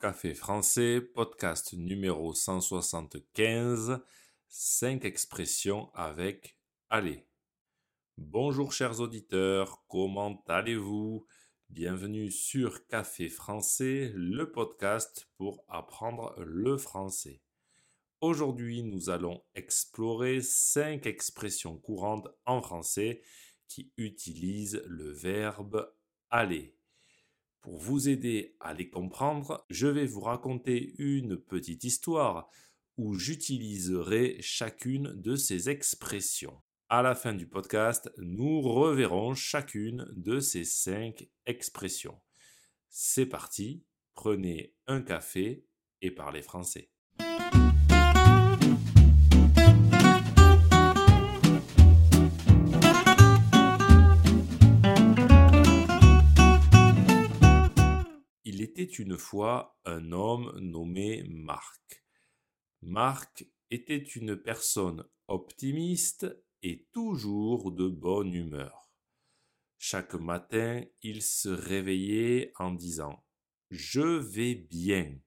Café français, podcast numéro 175, 5 expressions avec allez. Bonjour chers auditeurs, comment allez-vous? Bienvenue sur Café français, le podcast pour apprendre le français. Aujourd'hui, nous allons explorer 5 expressions courantes en français qui utilisent le verbe aller. Pour vous aider à les comprendre, je vais vous raconter une petite histoire où j'utiliserai chacune de ces expressions. À la fin du podcast, nous reverrons chacune de ces cinq expressions. C'est parti, prenez un café et parlez français. Une fois un homme nommé Marc. Marc était une personne optimiste et toujours de bonne humeur. Chaque matin, il se réveillait en disant Je vais bien.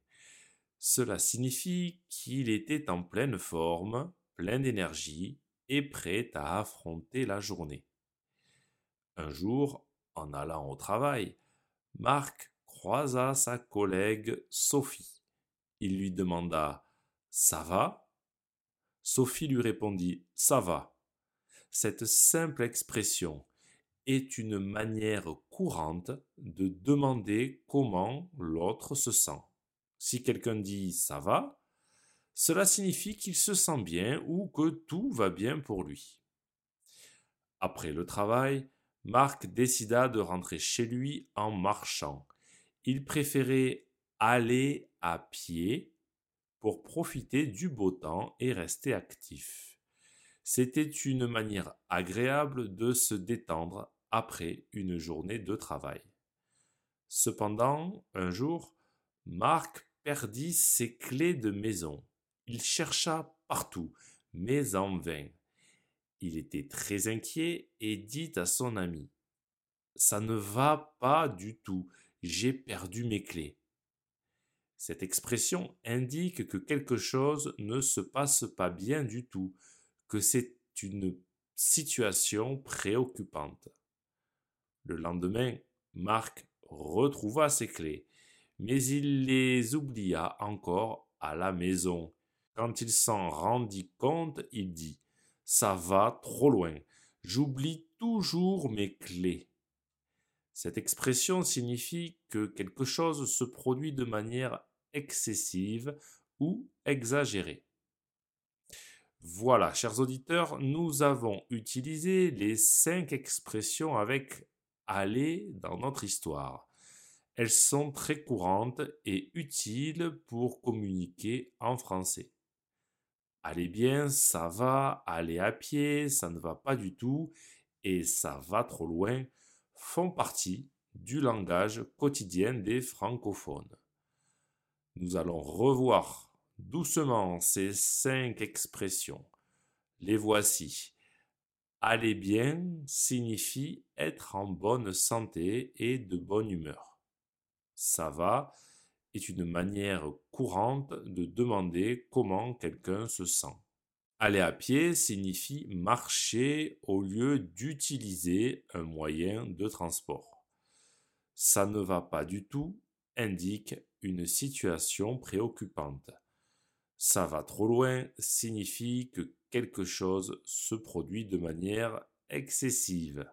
Cela signifie qu'il était en pleine forme, plein d'énergie et prêt à affronter la journée. Un jour, en allant au travail, Marc croisa sa collègue Sophie. Il lui demanda Ça va? Sophie lui répondit Ça va. Cette simple expression est une manière courante de demander comment l'autre se sent. Si quelqu'un dit ça va, cela signifie qu'il se sent bien ou que tout va bien pour lui. Après le travail, Marc décida de rentrer chez lui en marchant il préférait aller à pied pour profiter du beau temps et rester actif. C'était une manière agréable de se détendre après une journée de travail. Cependant, un jour, Marc perdit ses clés de maison. Il chercha partout, mais en vain. Il était très inquiet et dit à son ami Ça ne va pas du tout j'ai perdu mes clés. Cette expression indique que quelque chose ne se passe pas bien du tout, que c'est une situation préoccupante. Le lendemain, Marc retrouva ses clés, mais il les oublia encore à la maison. Quand il s'en rendit compte, il dit Ça va trop loin, j'oublie toujours mes clés. Cette expression signifie que quelque chose se produit de manière excessive ou exagérée. Voilà, chers auditeurs, nous avons utilisé les cinq expressions avec aller dans notre histoire. Elles sont très courantes et utiles pour communiquer en français. Allez bien, ça va, aller à pied, ça ne va pas du tout, et ça va trop loin, font partie du langage quotidien des francophones. Nous allons revoir doucement ces cinq expressions. Les voici. Aller bien signifie être en bonne santé et de bonne humeur. Ça va est une manière courante de demander comment quelqu'un se sent. Aller à pied signifie marcher au lieu d'utiliser un moyen de transport. Ça ne va pas du tout indique une situation préoccupante. Ça va trop loin signifie que quelque chose se produit de manière excessive.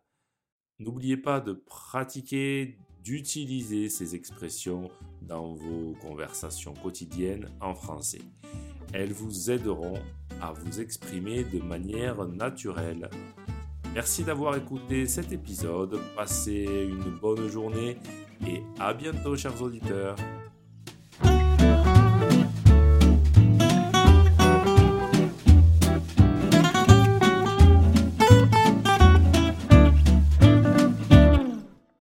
N'oubliez pas de pratiquer, d'utiliser ces expressions dans vos conversations quotidiennes en français. Elles vous aideront à vous exprimer de manière naturelle. Merci d'avoir écouté cet épisode, passez une bonne journée et à bientôt chers auditeurs.